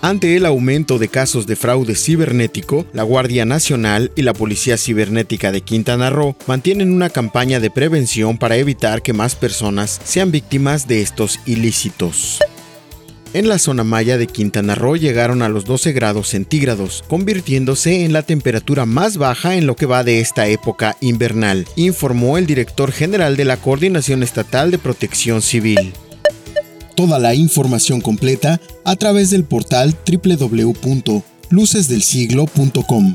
Ante el aumento de casos de fraude cibernético, la Guardia Nacional y la Policía Cibernética de Quintana Roo mantienen una campaña de prevención para evitar que más personas sean víctimas de estos ilícitos. En la zona maya de Quintana Roo llegaron a los 12 grados centígrados, convirtiéndose en la temperatura más baja en lo que va de esta época invernal, informó el director general de la Coordinación Estatal de Protección Civil. Toda la información completa a través del portal www.lucesdelsiglo.com.